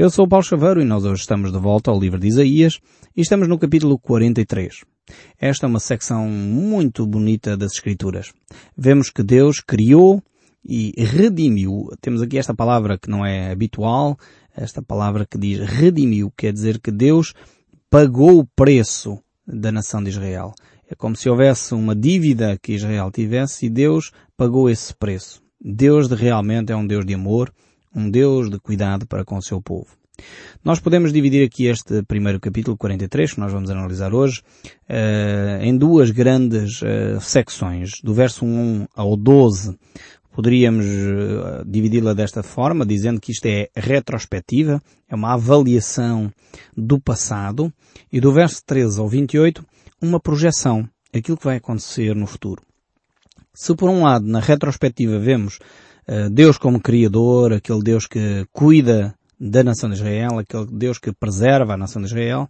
Eu sou o Paulo Chaveiro e nós hoje estamos de volta ao livro de Isaías e estamos no capítulo 43. Esta é uma secção muito bonita das Escrituras. Vemos que Deus criou e redimiu. Temos aqui esta palavra que não é habitual, esta palavra que diz redimiu, quer dizer que Deus pagou o preço da nação de Israel. É como se houvesse uma dívida que Israel tivesse e Deus pagou esse preço. Deus de realmente é um Deus de amor, um Deus de cuidado para com o seu povo. Nós podemos dividir aqui este primeiro capítulo 43, que nós vamos analisar hoje, uh, em duas grandes uh, secções. Do verso 1 ao 12, poderíamos uh, dividi-la desta forma, dizendo que isto é retrospectiva, é uma avaliação do passado, e do verso 13 ao 28, uma projeção, aquilo que vai acontecer no futuro. Se por um lado, na retrospectiva, vemos Deus como Criador, aquele Deus que cuida da nação de Israel, aquele Deus que preserva a nação de Israel,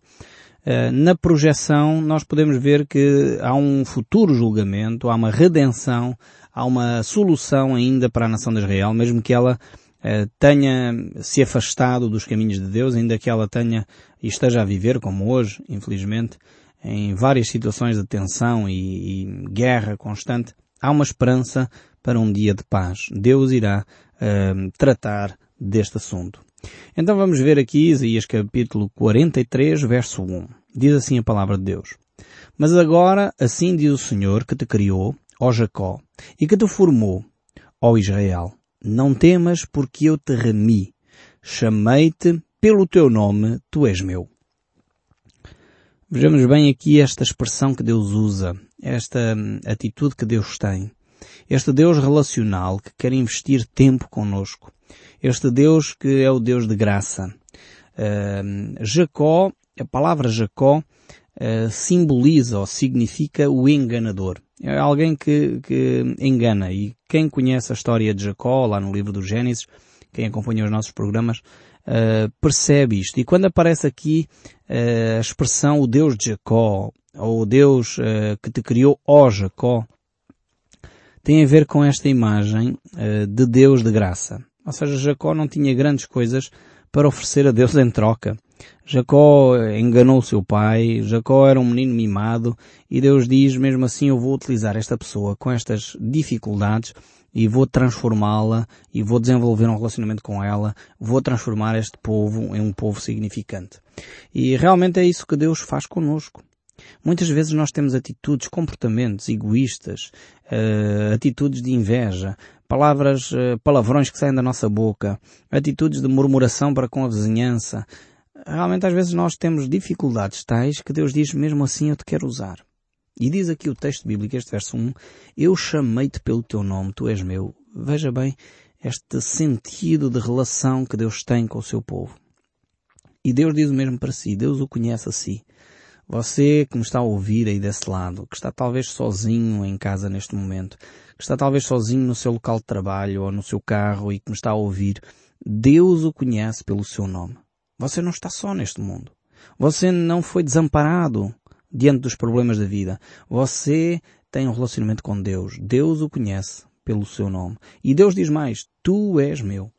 uh, na projeção nós podemos ver que há um futuro julgamento, há uma redenção, há uma solução ainda para a nação de Israel, mesmo que ela uh, tenha se afastado dos caminhos de Deus, ainda que ela tenha e esteja a viver, como hoje, infelizmente, em várias situações de tensão e, e guerra constante, há uma esperança para um dia de paz. Deus irá uh, tratar deste assunto. Então vamos ver aqui Isaías capítulo 43, verso 1. Diz assim a palavra de Deus. Mas agora, assim diz o Senhor que te criou, ó Jacó, e que te formou, ó Israel. Não temas porque eu te remi. Chamei-te pelo teu nome, tu és meu. Vejamos bem aqui esta expressão que Deus usa, esta hum, atitude que Deus tem. Este Deus relacional que quer investir tempo conosco. Este Deus que é o Deus de graça. Uh, Jacó, a palavra Jacó uh, simboliza ou significa o enganador. É alguém que, que engana. E quem conhece a história de Jacó, lá no livro do Gênesis, quem acompanha os nossos programas, uh, percebe isto. E quando aparece aqui uh, a expressão o Deus de Jacó, ou o Deus uh, que te criou, ó Jacó, tem a ver com esta imagem de Deus de graça. Ou seja, Jacó não tinha grandes coisas para oferecer a Deus em troca. Jacó enganou seu pai, Jacó era um menino mimado e Deus diz, mesmo assim eu vou utilizar esta pessoa com estas dificuldades e vou transformá-la e vou desenvolver um relacionamento com ela, vou transformar este povo em um povo significante. E realmente é isso que Deus faz conosco. Muitas vezes nós temos atitudes, comportamentos egoístas, uh, atitudes de inveja, palavras, uh, palavrões que saem da nossa boca, atitudes de murmuração para com a vizinhança. Realmente às vezes nós temos dificuldades tais que Deus diz mesmo assim eu te quero usar. E diz aqui o texto bíblico, este verso 1, Eu chamei-te pelo teu nome, tu és meu. Veja bem este sentido de relação que Deus tem com o seu povo. E Deus diz o mesmo para si, Deus o conhece a si. Você que me está a ouvir aí desse lado, que está talvez sozinho em casa neste momento, que está talvez sozinho no seu local de trabalho ou no seu carro e que me está a ouvir, Deus o conhece pelo seu nome. Você não está só neste mundo. Você não foi desamparado diante dos problemas da vida. Você tem um relacionamento com Deus. Deus o conhece pelo seu nome. E Deus diz mais, tu és meu.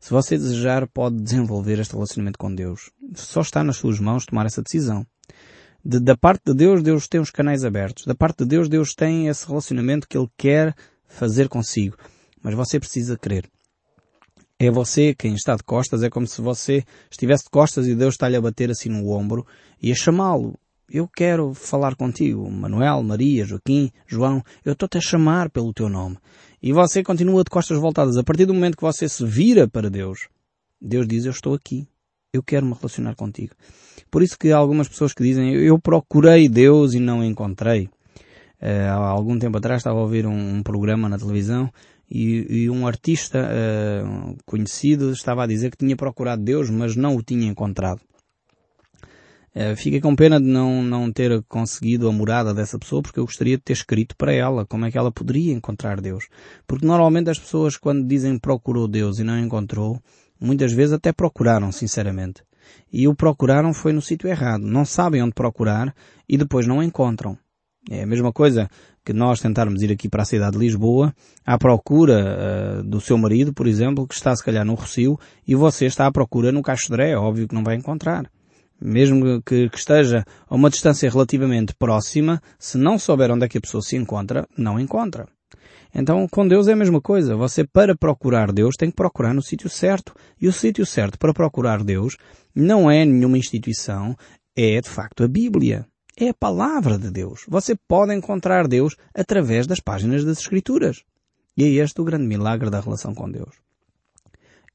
Se você desejar, pode desenvolver este relacionamento com Deus. Só está nas suas mãos tomar essa decisão. De, da parte de Deus, Deus tem os canais abertos. Da parte de Deus, Deus tem esse relacionamento que Ele quer fazer consigo. Mas você precisa crer. É você quem está de costas, é como se você estivesse de costas e Deus está-lhe a bater assim no ombro e a chamá-lo eu quero falar contigo, Manuel, Maria, Joaquim, João, eu estou-te a chamar pelo teu nome. E você continua de costas voltadas. A partir do momento que você se vira para Deus, Deus diz, eu estou aqui. Eu quero me relacionar contigo. Por isso que há algumas pessoas que dizem, eu procurei Deus e não encontrei. Uh, há algum tempo atrás estava a ouvir um, um programa na televisão e, e um artista uh, conhecido estava a dizer que tinha procurado Deus, mas não o tinha encontrado. Uh, fiquei com pena de não, não ter conseguido a morada dessa pessoa porque eu gostaria de ter escrito para ela como é que ela poderia encontrar Deus. Porque normalmente as pessoas quando dizem procurou Deus e não encontrou, muitas vezes até procuraram, sinceramente. E o procuraram foi no sítio errado. Não sabem onde procurar e depois não encontram. É a mesma coisa que nós tentarmos ir aqui para a cidade de Lisboa à procura uh, do seu marido, por exemplo, que está se calhar no Rocio e você está à procura no de é óbvio que não vai encontrar. Mesmo que, que, esteja a uma distância relativamente próxima, se não souber onde é que a pessoa se encontra, não encontra. Então, com Deus é a mesma coisa. Você, para procurar Deus, tem que procurar no sítio certo. E o sítio certo para procurar Deus não é nenhuma instituição, é de facto a Bíblia. É a palavra de Deus. Você pode encontrar Deus através das páginas das Escrituras. E é este o grande milagre da relação com Deus.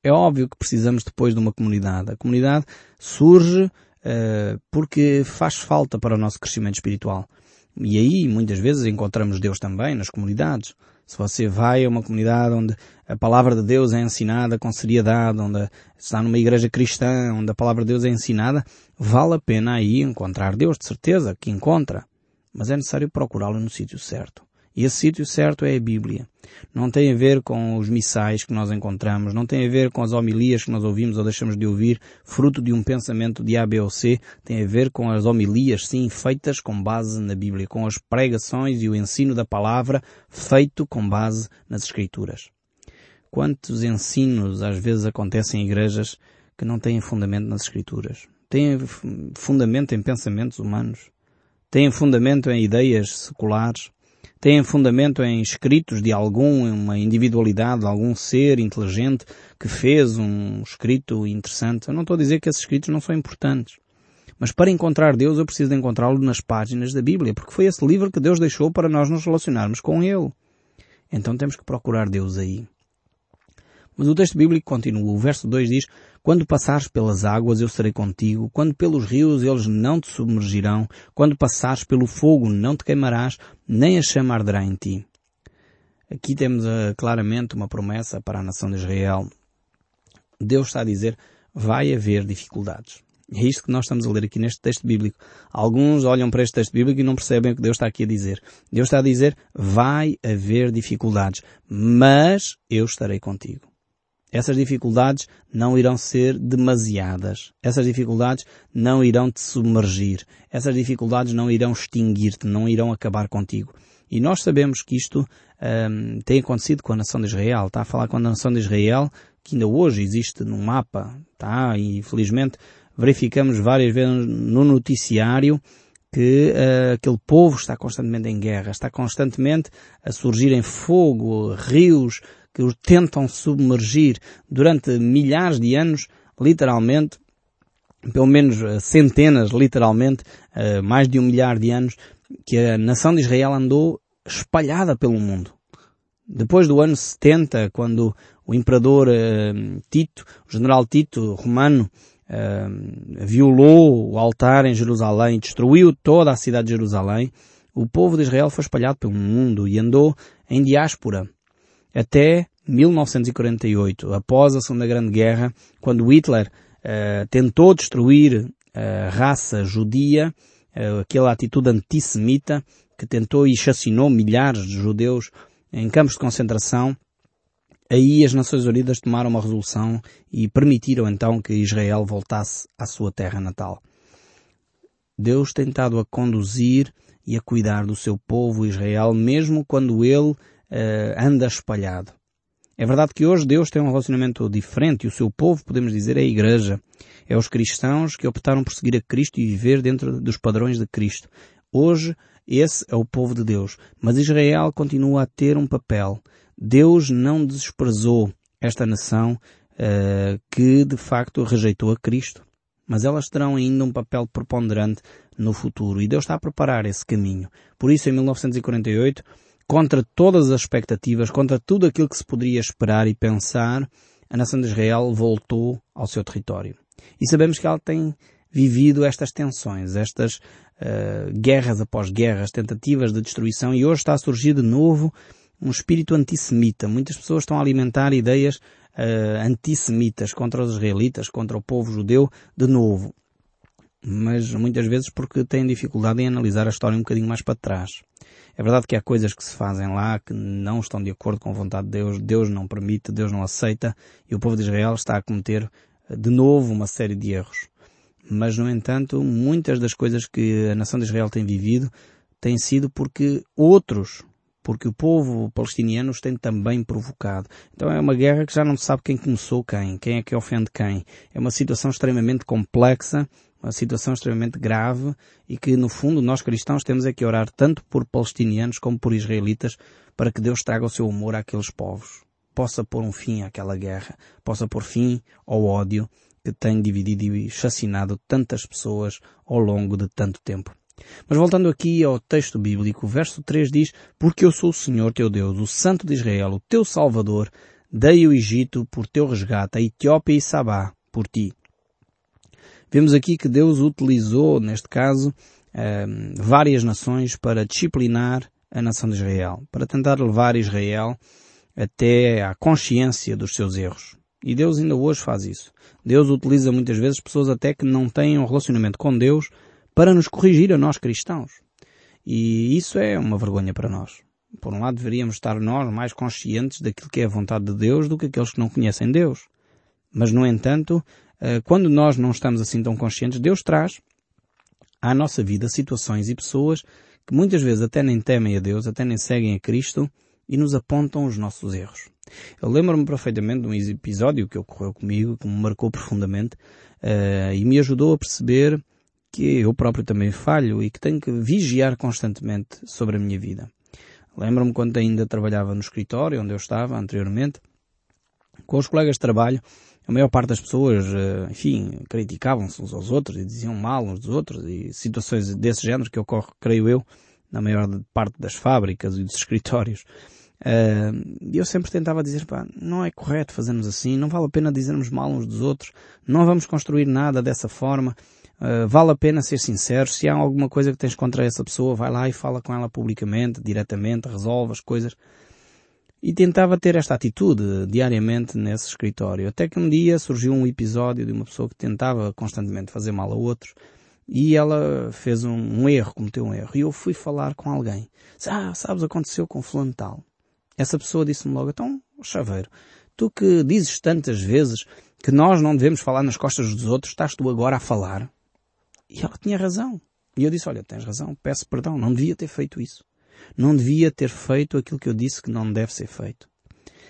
É óbvio que precisamos depois de uma comunidade. A comunidade surge uh, porque faz falta para o nosso crescimento espiritual. E aí, muitas vezes, encontramos Deus também nas comunidades. Se você vai a uma comunidade onde a palavra de Deus é ensinada com seriedade, onde está numa igreja cristã, onde a palavra de Deus é ensinada, vale a pena aí encontrar Deus, de certeza que encontra. Mas é necessário procurá-lo no sítio certo. E esse sítio certo é a Bíblia. Não tem a ver com os missais que nós encontramos, não tem a ver com as homilias que nós ouvimos ou deixamos de ouvir, fruto de um pensamento de A, B ou C, tem a ver com as homilias, sim, feitas com base na Bíblia, com as pregações e o ensino da palavra feito com base nas Escrituras. Quantos ensinos às vezes acontecem em igrejas que não têm fundamento nas Escrituras? Têm fundamento em pensamentos humanos? Têm fundamento em ideias seculares? Têm fundamento em escritos de algum, uma individualidade, de algum ser inteligente que fez um escrito interessante. Eu não estou a dizer que esses escritos não são importantes. Mas para encontrar Deus eu preciso encontrá-lo nas páginas da Bíblia, porque foi esse livro que Deus deixou para nós nos relacionarmos com Ele. Então temos que procurar Deus aí. Mas o texto bíblico continua. O verso 2 diz, Quando passares pelas águas eu serei contigo, quando pelos rios eles não te submergirão, quando passares pelo fogo não te queimarás, nem a chama arderá em ti. Aqui temos uh, claramente uma promessa para a nação de Israel. Deus está a dizer, vai haver dificuldades. É isto que nós estamos a ler aqui neste texto bíblico. Alguns olham para este texto bíblico e não percebem o que Deus está aqui a dizer. Deus está a dizer, vai haver dificuldades, mas eu estarei contigo. Essas dificuldades não irão ser demasiadas. Essas dificuldades não irão te submergir. Essas dificuldades não irão extinguir-te, não irão acabar contigo. E nós sabemos que isto um, tem acontecido com a nação de Israel. Está a falar com a nação de Israel, que ainda hoje existe no mapa. Tá? E infelizmente verificamos várias vezes no noticiário que uh, aquele povo está constantemente em guerra, está constantemente a surgir em fogo, rios, que os tentam submergir durante milhares de anos, literalmente, pelo menos eh, centenas, literalmente, eh, mais de um milhar de anos, que a nação de Israel andou espalhada pelo mundo. Depois do ano 70, quando o imperador eh, Tito, o general Tito romano, violou o altar em Jerusalém, destruiu toda a cidade de Jerusalém, o povo de Israel foi espalhado pelo mundo e andou em diáspora até 1948, após a Segunda Grande Guerra, quando Hitler uh, tentou destruir a raça judia, uh, aquela atitude antissemita que tentou e chacinou milhares de judeus em campos de concentração, aí as Nações Unidas tomaram uma resolução e permitiram então que Israel voltasse à sua terra natal. Deus tem estado a conduzir e a cuidar do seu povo Israel, mesmo quando ele uh, anda espalhado. É verdade que hoje Deus tem um relacionamento diferente e o seu povo, podemos dizer, é a Igreja. É os cristãos que optaram por seguir a Cristo e viver dentro dos padrões de Cristo. Hoje, esse é o povo de Deus. Mas Israel continua a ter um papel. Deus não desprezou esta nação uh, que, de facto, rejeitou a Cristo. Mas elas terão ainda um papel preponderante no futuro. E Deus está a preparar esse caminho. Por isso, em 1948, contra todas as expectativas, contra tudo aquilo que se poderia esperar e pensar, a nação de Israel voltou ao seu território. E sabemos que ela tem vivido estas tensões, estas uh, guerras após guerras, tentativas de destruição, e hoje está a surgir de novo um espírito antissemita. Muitas pessoas estão a alimentar ideias uh, antissemitas contra os israelitas, contra o povo judeu, de novo. Mas muitas vezes porque têm dificuldade em analisar a história um bocadinho mais para trás. É verdade que há coisas que se fazem lá que não estão de acordo com a vontade de Deus, Deus não permite, Deus não aceita, e o povo de Israel está a cometer eh, de novo uma série de erros. Mas, no entanto, muitas das coisas que a nação de Israel tem vivido tem sido porque outros, porque o povo palestiniano os tem também provocado. Então é uma guerra que já não se sabe quem começou quem, quem é que ofende quem. É uma situação extremamente complexa, uma situação extremamente grave e que no fundo nós cristãos temos é que orar tanto por palestinianos como por israelitas para que Deus traga o seu amor àqueles povos. Possa pôr um fim àquela guerra, possa pôr fim ao ódio que tem dividido e chacinado tantas pessoas ao longo de tanto tempo. Mas voltando aqui ao texto bíblico, o verso 3 diz, Porque eu sou o Senhor teu Deus, o Santo de Israel, o teu Salvador, dei o Egito por teu resgate, a Etiópia e Sabá por ti. Vemos aqui que Deus utilizou, neste caso, eh, várias nações para disciplinar a nação de Israel, para tentar levar Israel até à consciência dos seus erros. E Deus ainda hoje faz isso. Deus utiliza muitas vezes pessoas até que não têm um relacionamento com Deus para nos corrigir a nós cristãos. E isso é uma vergonha para nós. Por um lado deveríamos estar nós mais conscientes daquilo que é a vontade de Deus do que aqueles que não conhecem Deus. Mas, no entanto, quando nós não estamos assim tão conscientes, Deus traz à nossa vida situações e pessoas que muitas vezes até nem temem a Deus, até nem seguem a Cristo e nos apontam os nossos erros. Eu lembro-me perfeitamente de um episódio que ocorreu comigo, que me marcou profundamente uh, e me ajudou a perceber que eu próprio também falho e que tenho que vigiar constantemente sobre a minha vida. Lembro-me quando ainda trabalhava no escritório onde eu estava anteriormente, com os colegas de trabalho, a maior parte das pessoas, uh, enfim, criticavam-se uns aos outros e diziam mal uns dos outros e situações desse género que ocorre, creio eu, na maior parte das fábricas e dos escritórios. Uh, eu sempre tentava dizer, pá, não é correto fazermos assim, não vale a pena dizermos mal uns dos outros, não vamos construir nada dessa forma, uh, vale a pena ser sincero, se há alguma coisa que tens contra essa pessoa, vai lá e fala com ela publicamente, diretamente, resolve as coisas. E tentava ter esta atitude diariamente nesse escritório, até que um dia surgiu um episódio de uma pessoa que tentava constantemente fazer mal a outros, e ela fez um, um erro, cometeu um erro, e eu fui falar com alguém. Ah, sabes, aconteceu com fulano tal essa pessoa disse-me logo, então, chaveiro, tu que dizes tantas vezes que nós não devemos falar nas costas dos outros, estás tu agora a falar? E ela tinha razão. E eu disse, olha, tens razão, peço perdão, não devia ter feito isso. Não devia ter feito aquilo que eu disse que não deve ser feito.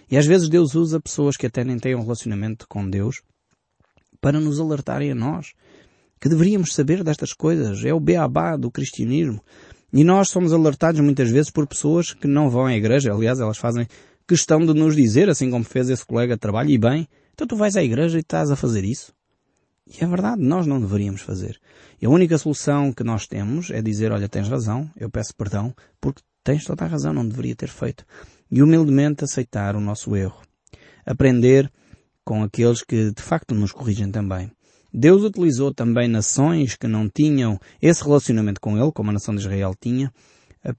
E às vezes Deus usa pessoas que até nem têm um relacionamento com Deus para nos alertarem a nós que deveríamos saber destas coisas. É o beabá do cristianismo. E nós somos alertados muitas vezes por pessoas que não vão à igreja. Aliás, elas fazem questão de nos dizer, assim como fez esse colega de trabalho, e bem, então tu vais à igreja e estás a fazer isso. E é verdade, nós não deveríamos fazer. E a única solução que nós temos é dizer, olha, tens razão, eu peço perdão, porque tens toda a razão, não deveria ter feito. E humildemente aceitar o nosso erro. Aprender com aqueles que de facto nos corrigem também. Deus utilizou também nações que não tinham esse relacionamento com Ele, como a nação de Israel tinha,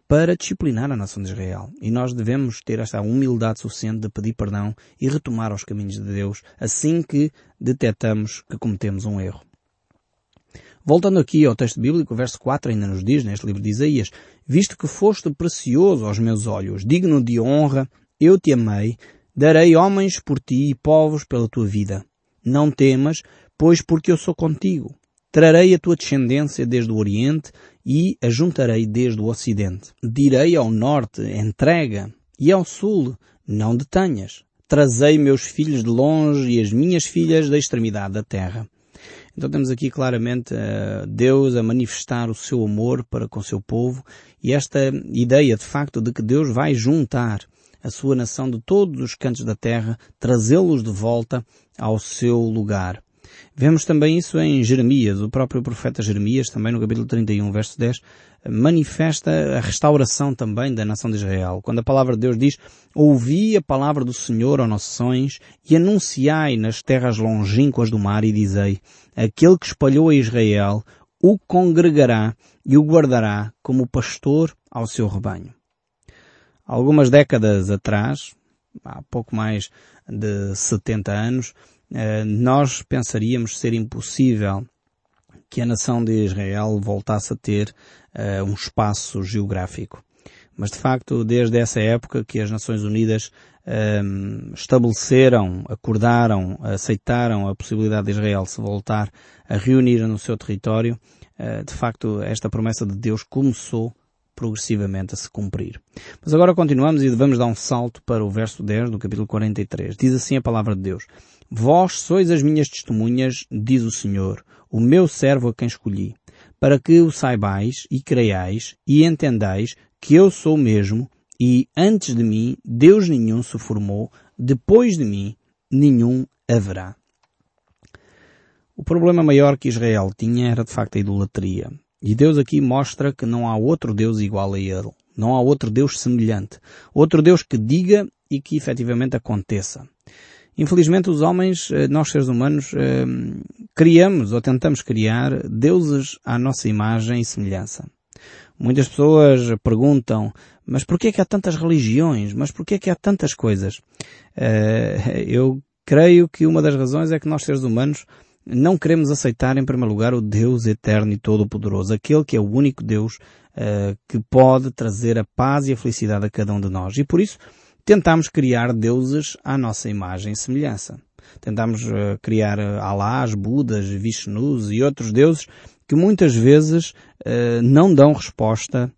para disciplinar a nação de Israel. E nós devemos ter esta humildade suficiente de pedir perdão e retomar os caminhos de Deus assim que detectamos que cometemos um erro. Voltando aqui ao texto bíblico, o verso 4 ainda nos diz, neste livro de Isaías, Visto que foste precioso aos meus olhos, digno de honra, eu te amei, darei homens por ti e povos pela tua vida. Não temas, Pois porque eu sou contigo. Trarei a tua descendência desde o Oriente e a juntarei desde o Ocidente. Direi ao Norte, entrega, e ao Sul, não detenhas. Trazei meus filhos de longe e as minhas filhas da extremidade da terra. Então temos aqui claramente uh, Deus a manifestar o seu amor para com o seu povo e esta ideia de facto de que Deus vai juntar a sua nação de todos os cantos da terra, trazê-los de volta ao seu lugar. Vemos também isso em Jeremias. O próprio profeta Jeremias, também no capítulo 31, verso 10, manifesta a restauração também da nação de Israel. Quando a palavra de Deus diz, ouvi a palavra do Senhor, ó nações, e anunciai nas terras longínquas do mar e dizei, aquele que espalhou a Israel o congregará e o guardará como pastor ao seu rebanho. Algumas décadas atrás, há pouco mais de 70 anos, nós pensaríamos ser impossível que a nação de Israel voltasse a ter uh, um espaço geográfico. Mas de facto, desde essa época que as Nações Unidas um, eh, estabeleceram, acordaram, aceitaram a possibilidade de Israel se voltar a reunir no seu território, uh, de facto esta promessa de Deus começou progressivamente a se cumprir. Mas agora continuamos e vamos dar um salto para o verso 10 do capítulo 43. Diz assim a palavra de Deus. Vós sois as minhas testemunhas, diz o Senhor, o meu servo a quem escolhi, para que o saibais e creiais e entendais que eu sou mesmo e antes de mim Deus nenhum se formou, depois de mim nenhum haverá. O problema maior que Israel tinha era de facto a idolatria. E Deus aqui mostra que não há outro Deus igual a Ele. Não há outro Deus semelhante. Outro Deus que diga e que efetivamente aconteça. Infelizmente os homens, eh, nós seres humanos, eh, criamos ou tentamos criar deuses à nossa imagem e semelhança. Muitas pessoas perguntam, mas porquê é que há tantas religiões? Mas porquê é que há tantas coisas? Eh, eu creio que uma das razões é que nós seres humanos não queremos aceitar em primeiro lugar o Deus eterno e todo-poderoso, aquele que é o único Deus que pode trazer a paz e a felicidade a cada um de nós. E por isso tentamos criar deuses à nossa imagem e semelhança. Tentamos uh, criar Alás, Budas, Vishnus e outros deuses que muitas vezes uh, não dão resposta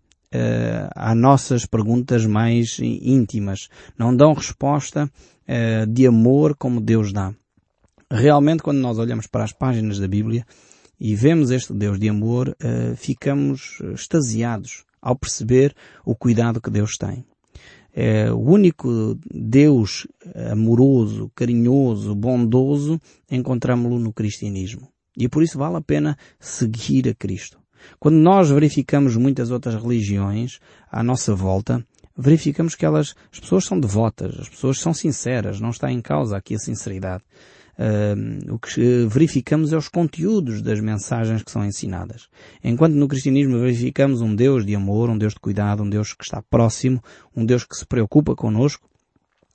às nossas perguntas mais íntimas. Não dão resposta de amor como Deus dá. Realmente, quando nós olhamos para as páginas da Bíblia e vemos este Deus de amor, ficamos extasiados ao perceber o cuidado que Deus tem. É, o único Deus amoroso, carinhoso, bondoso, encontramos-lo no cristianismo. E por isso vale a pena seguir a Cristo. Quando nós verificamos muitas outras religiões à nossa volta, verificamos que elas, as pessoas são devotas, as pessoas são sinceras, não está em causa aqui a sinceridade. Uh, o que verificamos é os conteúdos das mensagens que são ensinadas. Enquanto no cristianismo verificamos um Deus de amor, um Deus de cuidado, um Deus que está próximo, um Deus que se preocupa conosco,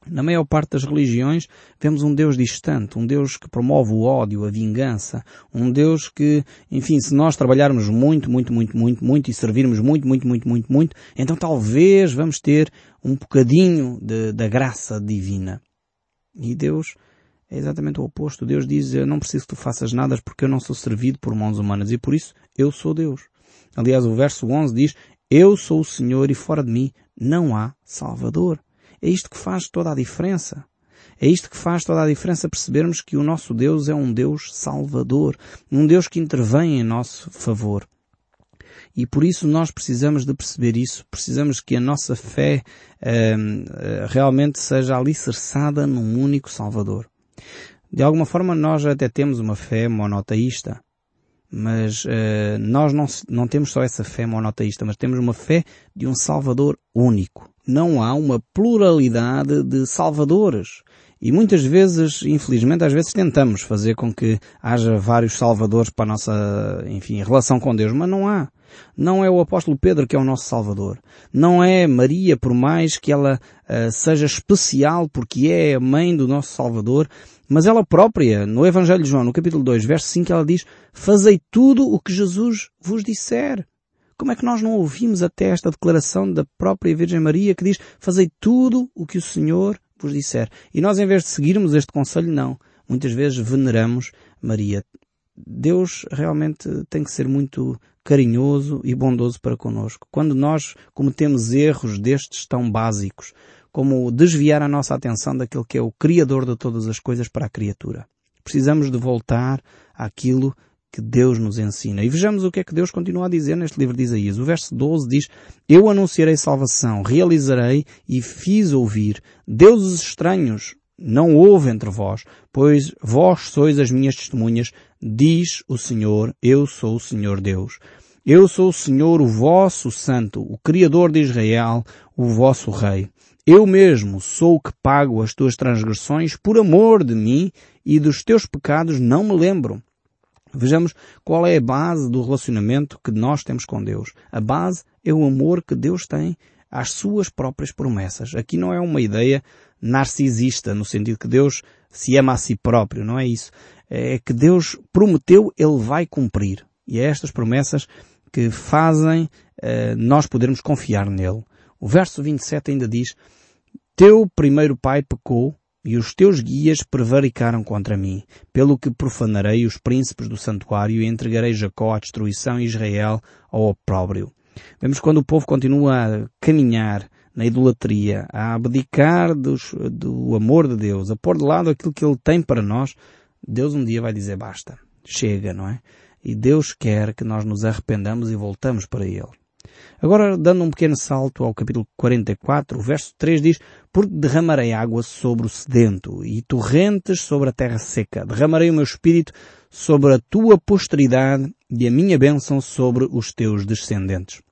na maior parte das religiões vemos um Deus distante, um Deus que promove o ódio, a vingança, um Deus que, enfim, se nós trabalharmos muito, muito, muito, muito, muito e servirmos muito, muito, muito, muito, muito, então talvez vamos ter um bocadinho de, da graça divina. E Deus é exatamente o oposto. Deus diz, eu não preciso que tu faças nada porque eu não sou servido por mãos humanas e por isso eu sou Deus. Aliás, o verso 11 diz, eu sou o Senhor e fora de mim não há Salvador. É isto que faz toda a diferença. É isto que faz toda a diferença percebermos que o nosso Deus é um Deus salvador, um Deus que intervém em nosso favor. E por isso nós precisamos de perceber isso, precisamos que a nossa fé uh, realmente seja alicerçada num único Salvador. De alguma forma nós até temos uma fé monoteísta, mas uh, nós não, não temos só essa fé monoteísta, mas temos uma fé de um Salvador único. Não há uma pluralidade de Salvadores. E muitas vezes, infelizmente, às vezes tentamos fazer com que haja vários salvadores para a nossa, enfim, relação com Deus, mas não há. Não é o apóstolo Pedro que é o nosso salvador. Não é Maria, por mais que ela uh, seja especial porque é a mãe do nosso salvador, mas ela própria, no Evangelho de João, no capítulo 2, verso 5, ela diz, fazei tudo o que Jesus vos disser. Como é que nós não ouvimos até esta declaração da própria Virgem Maria que diz, fazei tudo o que o Senhor vos disser. E nós, em vez de seguirmos este conselho, não. Muitas vezes veneramos Maria. Deus realmente tem que ser muito carinhoso e bondoso para conosco. Quando nós cometemos erros destes tão básicos, como desviar a nossa atenção daquele que é o Criador de todas as coisas para a criatura. Precisamos de voltar àquilo que Deus nos ensina. E vejamos o que é que Deus continua a dizer neste livro de Isaías. O verso 12 diz, Eu anunciarei salvação, realizarei e fiz ouvir. Deuses estranhos não houve entre vós, pois vós sois as minhas testemunhas, diz o Senhor, eu sou o Senhor Deus. Eu sou o Senhor, o vosso Santo, o Criador de Israel, o vosso Rei. Eu mesmo sou o que pago as tuas transgressões por amor de mim e dos teus pecados não me lembro. Vejamos qual é a base do relacionamento que nós temos com Deus. A base é o amor que Deus tem às suas próprias promessas. Aqui não é uma ideia narcisista, no sentido que Deus se ama a si próprio, não é isso. É que Deus prometeu, Ele vai cumprir. E é estas promessas que fazem uh, nós podermos confiar nele. O verso 27 ainda diz, Teu primeiro pai pecou e os teus guias prevaricaram contra mim, pelo que profanarei os príncipes do santuário e entregarei Jacó à destruição e Israel ao opróbrio. Vemos quando o povo continua a caminhar na idolatria, a abdicar dos, do amor de Deus, a pôr de lado aquilo que Ele tem para nós, Deus um dia vai dizer basta. Chega, não é? E Deus quer que nós nos arrependamos e voltamos para Ele. Agora, dando um pequeno salto ao capítulo 44, o verso 3 diz, Porque derramarei água sobre o sedento e torrentes sobre a terra seca. Derramarei o meu espírito sobre a tua posteridade e a minha bênção sobre os teus descendentes.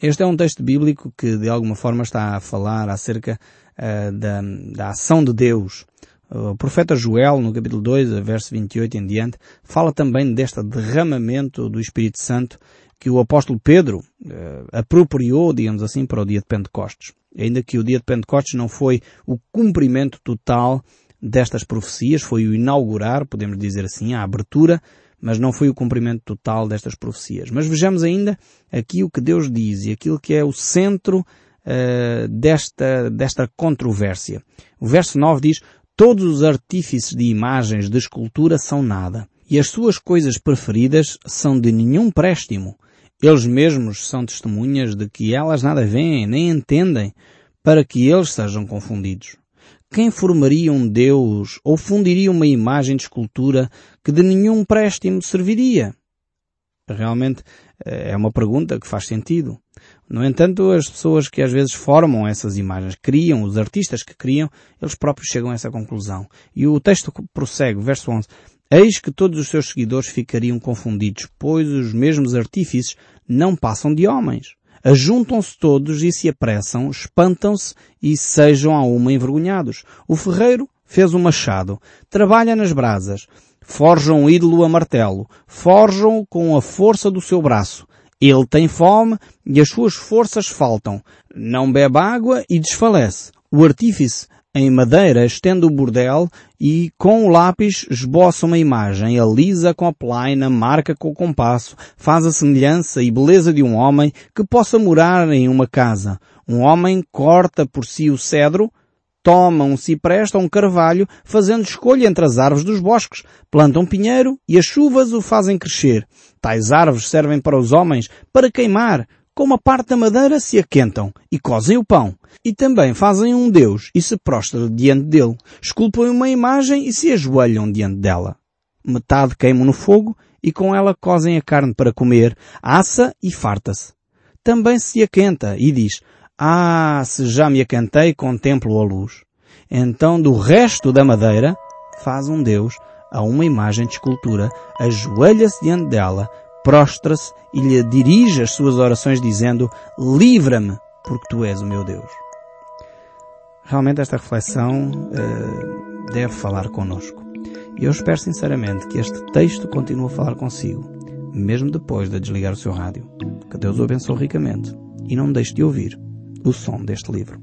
Este é um texto bíblico que de alguma forma está a falar acerca uh, da, da ação de Deus. O profeta Joel, no capítulo 2, verso 28 em diante, fala também deste derramamento do Espírito Santo que o apóstolo Pedro uh, apropriou, digamos assim, para o dia de Pentecostes. Ainda que o dia de Pentecostes não foi o cumprimento total destas profecias, foi o inaugurar, podemos dizer assim, a abertura, mas não foi o cumprimento total destas profecias. Mas vejamos ainda aqui o que Deus diz e aquilo que é o centro uh, desta, desta controvérsia. O verso 9 diz, todos os artífices de imagens de escultura são nada, e as suas coisas preferidas são de nenhum préstimo. Eles mesmos são testemunhas de que elas nada veem nem entendem, para que eles sejam confundidos. Quem formaria um Deus ou fundiria uma imagem de escultura que de nenhum préstimo serviria? Realmente eh, é uma pergunta que faz sentido. No entanto, as pessoas que às vezes formam essas imagens, criam, os artistas que criam, eles próprios chegam a essa conclusão. E o texto prossegue, verso 11. Eis que todos os seus seguidores ficariam confundidos, pois os mesmos artífices não passam de homens. Ajuntam-se todos e se apressam, espantam-se e sejam a uma envergonhados. O ferreiro fez um machado, trabalha nas brasas, forja um ídolo a martelo, forjam com a força do seu braço. Ele tem fome e as suas forças faltam. Não bebe água e desfalece. O artífice em madeira estende o bordel e com o lápis esboça uma imagem, alisa com a plaina, marca com o compasso, faz a semelhança e beleza de um homem que possa morar em uma casa. Um homem corta por si o cedro, toma cipreste ou um carvalho, fazendo escolha entre as árvores dos bosques, planta um pinheiro e as chuvas o fazem crescer. Tais árvores servem para os homens, para queimar, com uma parte da madeira se aquentam e cozem o pão. E também fazem um Deus e se prostram diante dele. Esculpem uma imagem e se ajoelham diante dela. Metade queimam no fogo e com ela cozem a carne para comer, assa e farta-se. Também se aquenta e diz, ah, se já me aquentei, contemplo a luz. Então do resto da madeira faz um Deus a uma imagem de escultura, ajoelha-se diante dela, prostra-se e lhe dirige as suas orações dizendo, livra-me, porque tu és o meu Deus. Realmente esta reflexão uh, deve falar connosco. E eu espero sinceramente que este texto continue a falar consigo, mesmo depois de desligar o seu rádio. Que Deus o abençoe ricamente e não deixe de ouvir o som deste livro.